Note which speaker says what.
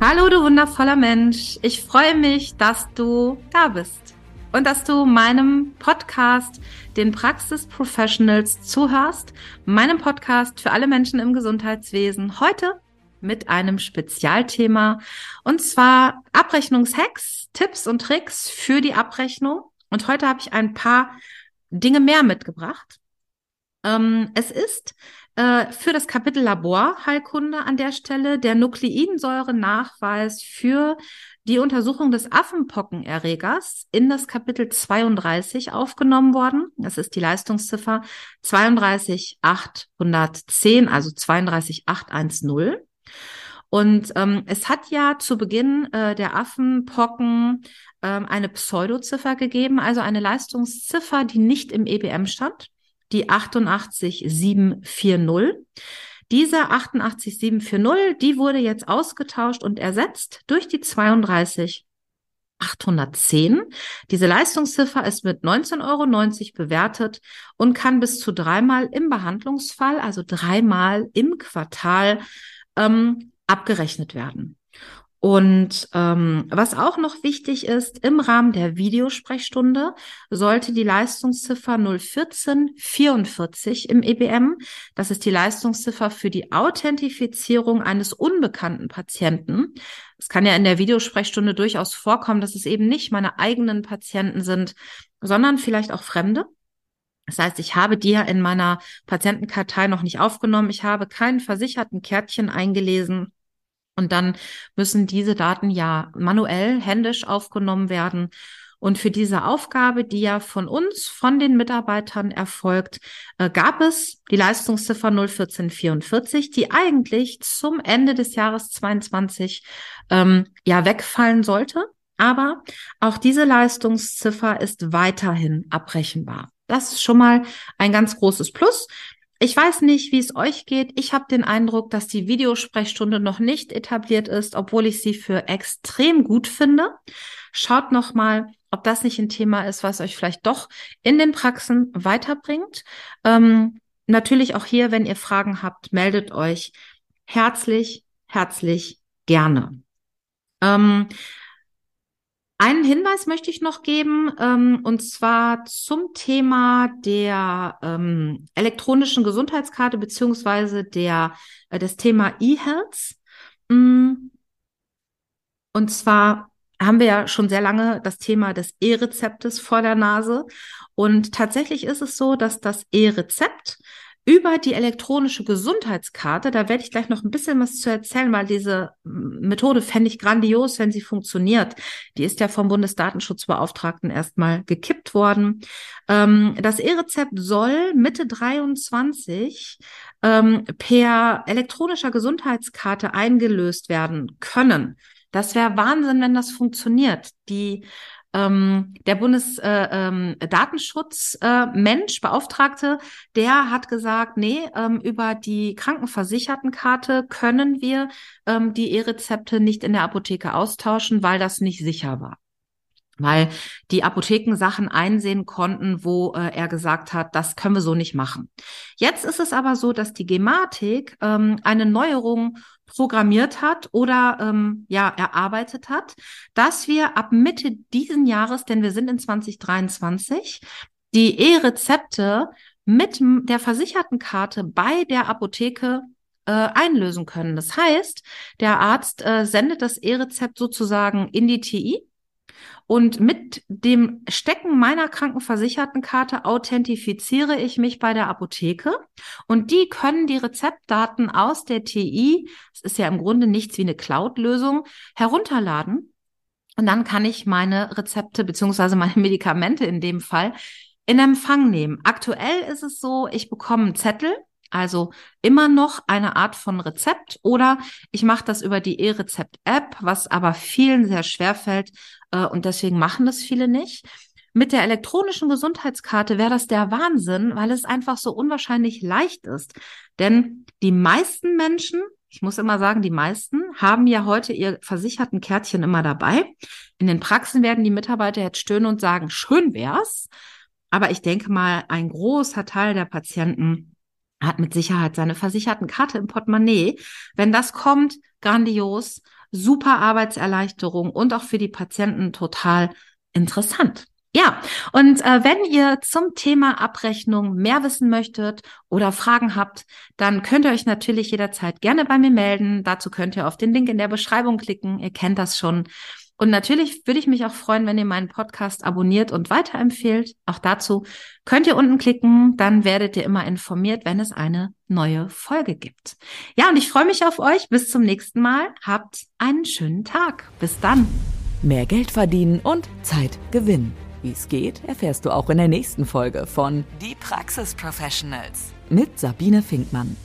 Speaker 1: Hallo, du wundervoller Mensch. Ich freue mich, dass du da bist und dass du meinem Podcast, den Praxis Professionals, zuhörst. Meinem Podcast für alle Menschen im Gesundheitswesen. Heute mit einem Spezialthema und zwar Abrechnungshacks, Tipps und Tricks für die Abrechnung. Und heute habe ich ein paar Dinge mehr mitgebracht. Ähm, es ist äh, für das Kapitel Laborheilkunde an der Stelle der Nukleinsäure-Nachweis für die Untersuchung des Affenpockenerregers in das Kapitel 32 aufgenommen worden. Das ist die Leistungsziffer 32810, also 32810. Und ähm, es hat ja zu Beginn äh, der Affenpocken ähm, eine Pseudoziffer gegeben, also eine Leistungsziffer, die nicht im EBM stand die 88740. Diese 88740, die wurde jetzt ausgetauscht und ersetzt durch die 32 810. Diese Leistungsziffer ist mit 19,90 Euro bewertet und kann bis zu dreimal im Behandlungsfall, also dreimal im Quartal, ähm, abgerechnet werden. Und ähm, was auch noch wichtig ist, im Rahmen der Videosprechstunde sollte die Leistungsziffer 01444 im EBM, das ist die Leistungsziffer für die Authentifizierung eines unbekannten Patienten. Es kann ja in der Videosprechstunde durchaus vorkommen, dass es eben nicht meine eigenen Patienten sind, sondern vielleicht auch Fremde. Das heißt, ich habe die ja in meiner Patientenkartei noch nicht aufgenommen. Ich habe keinen versicherten Kärtchen eingelesen und dann müssen diese Daten ja manuell, händisch aufgenommen werden. Und für diese Aufgabe, die ja von uns, von den Mitarbeitern erfolgt, äh, gab es die Leistungsziffer 01444, die eigentlich zum Ende des Jahres 22 ähm, ja wegfallen sollte. Aber auch diese Leistungsziffer ist weiterhin abrechenbar. Das ist schon mal ein ganz großes Plus. Ich weiß nicht, wie es euch geht. Ich habe den Eindruck, dass die Videosprechstunde noch nicht etabliert ist, obwohl ich sie für extrem gut finde. Schaut noch mal, ob das nicht ein Thema ist, was euch vielleicht doch in den Praxen weiterbringt. Ähm, natürlich auch hier, wenn ihr Fragen habt, meldet euch herzlich, herzlich gerne. Ähm, einen Hinweis möchte ich noch geben, ähm, und zwar zum Thema der ähm, elektronischen Gesundheitskarte beziehungsweise der äh, das Thema E-Health. Mm. Und zwar haben wir ja schon sehr lange das Thema des E-Rezeptes vor der Nase. Und tatsächlich ist es so, dass das E-Rezept über die elektronische Gesundheitskarte, da werde ich gleich noch ein bisschen was zu erzählen, weil diese Methode fände ich grandios, wenn sie funktioniert. Die ist ja vom Bundesdatenschutzbeauftragten erstmal gekippt worden. Ähm, das E-Rezept soll Mitte 23 ähm, per elektronischer Gesundheitskarte eingelöst werden können. Das wäre Wahnsinn, wenn das funktioniert. Die ähm, der Bundesdatenschutzmensch, äh, äh, Beauftragte, der hat gesagt, nee, ähm, über die Krankenversichertenkarte können wir ähm, die E-Rezepte nicht in der Apotheke austauschen, weil das nicht sicher war weil die Apotheken Sachen einsehen konnten, wo äh, er gesagt hat, das können wir so nicht machen. Jetzt ist es aber so, dass die Gematik ähm, eine Neuerung programmiert hat oder ähm, ja erarbeitet hat, dass wir ab Mitte diesen Jahres, denn wir sind in 2023, die E-Rezepte mit der versicherten Karte bei der Apotheke äh, einlösen können. Das heißt, der Arzt äh, sendet das E-Rezept sozusagen in die TI und mit dem Stecken meiner Krankenversichertenkarte authentifiziere ich mich bei der Apotheke und die können die Rezeptdaten aus der TI, es ist ja im Grunde nichts wie eine Cloud-Lösung, herunterladen. Und dann kann ich meine Rezepte beziehungsweise meine Medikamente in dem Fall in Empfang nehmen. Aktuell ist es so, ich bekomme einen Zettel Also immer noch eine Art von Rezept oder ich mache das über die E-Rezept-App, was aber vielen sehr schwer fällt äh, und deswegen machen das viele nicht. Mit der elektronischen Gesundheitskarte wäre das der Wahnsinn, weil es einfach so unwahrscheinlich leicht ist. Denn die meisten Menschen, ich muss immer sagen, die meisten haben ja heute ihr versicherten Kärtchen immer dabei. In den Praxen werden die Mitarbeiter jetzt stöhnen und sagen, schön wär's. Aber ich denke mal, ein großer Teil der Patienten hat mit Sicherheit seine versicherten Karte im Portemonnaie. Wenn das kommt, grandios, super Arbeitserleichterung und auch für die Patienten total interessant. Ja, und äh, wenn ihr zum Thema Abrechnung mehr wissen möchtet oder Fragen habt, dann könnt ihr euch natürlich jederzeit gerne bei mir melden. Dazu könnt ihr auf den Link in der Beschreibung klicken. Ihr kennt das schon. Und natürlich würde ich mich auch freuen, wenn ihr meinen Podcast abonniert und weiterempfehlt. Auch dazu könnt ihr unten klicken, dann werdet ihr immer informiert, wenn es eine neue Folge gibt. Ja, und ich freue mich auf euch. Bis zum nächsten Mal. Habt einen schönen Tag. Bis dann.
Speaker 2: Mehr Geld verdienen und Zeit gewinnen. Wie es geht, erfährst du auch in der nächsten Folge von
Speaker 3: Die Praxis Professionals
Speaker 2: mit Sabine Finkmann.